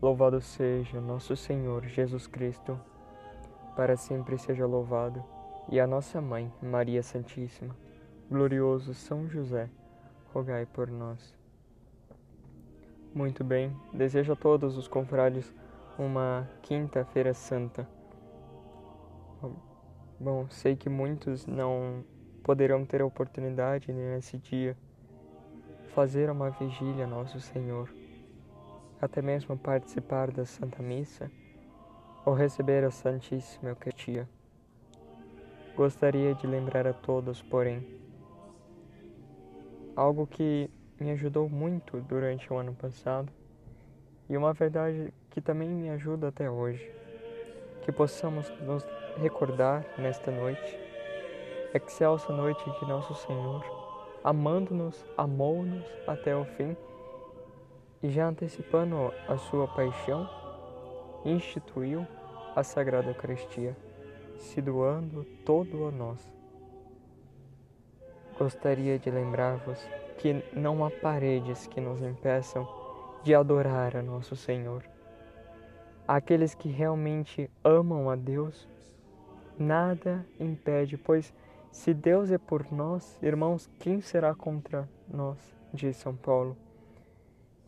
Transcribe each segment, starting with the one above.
Louvado seja nosso Senhor Jesus Cristo, para sempre seja louvado, e a nossa mãe, Maria Santíssima. Glorioso São José, rogai por nós. Muito bem, desejo a todos os confrades uma quinta-feira santa. Bom, sei que muitos não poderão ter a oportunidade nesse dia fazer uma vigília Nosso Senhor, até mesmo participar da Santa Missa ou receber a Santíssima Eucaristia. Gostaria de lembrar a todos, porém, algo que me ajudou muito durante o ano passado e uma verdade que também me ajuda até hoje. Que possamos nos recordar nesta noite, excelsa noite de Nosso Senhor, amando-nos, amou-nos até o fim e já antecipando a sua paixão, instituiu a Sagrada Eucaristia, se doando todo a nós. Gostaria de lembrar-vos que não há paredes que nos impeçam de adorar a nosso Senhor. Aqueles que realmente amam a Deus, nada impede, pois se Deus é por nós, irmãos, quem será contra nós? Diz São Paulo.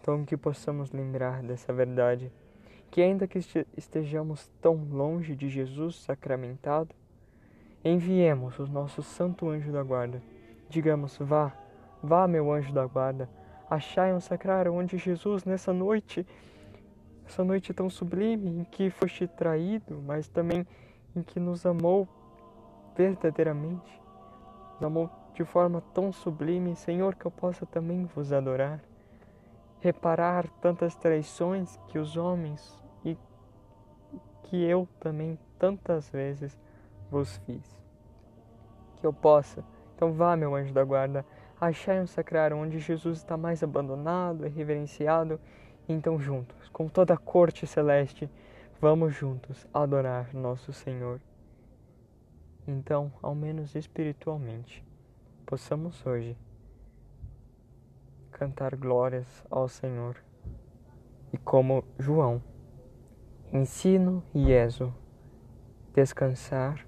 Então, que possamos lembrar dessa verdade, que ainda que estejamos tão longe de Jesus sacramentado, enviemos o nosso santo anjo da guarda. Digamos: Vá, vá, meu anjo da guarda, achai um sacrário onde Jesus, nessa noite, essa noite tão sublime, em que foste traído, mas também em que nos amou verdadeiramente, nos amou de forma tão sublime, Senhor, que eu possa também vos adorar reparar tantas traições que os homens e que eu também tantas vezes vos fiz. Que eu possa, então vá, meu anjo da guarda, achai um sacrário onde Jesus está mais abandonado e reverenciado, então juntos, com toda a corte celeste, vamos juntos adorar nosso Senhor. Então, ao menos espiritualmente, possamos hoje cantar glórias ao Senhor. E como João, ensino e descansar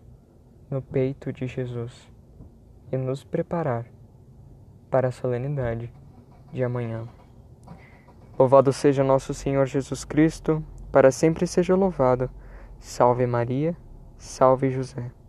no peito de Jesus e nos preparar para a solenidade de amanhã. Louvado seja nosso Senhor Jesus Cristo, para sempre seja louvado. Salve Maria, salve José.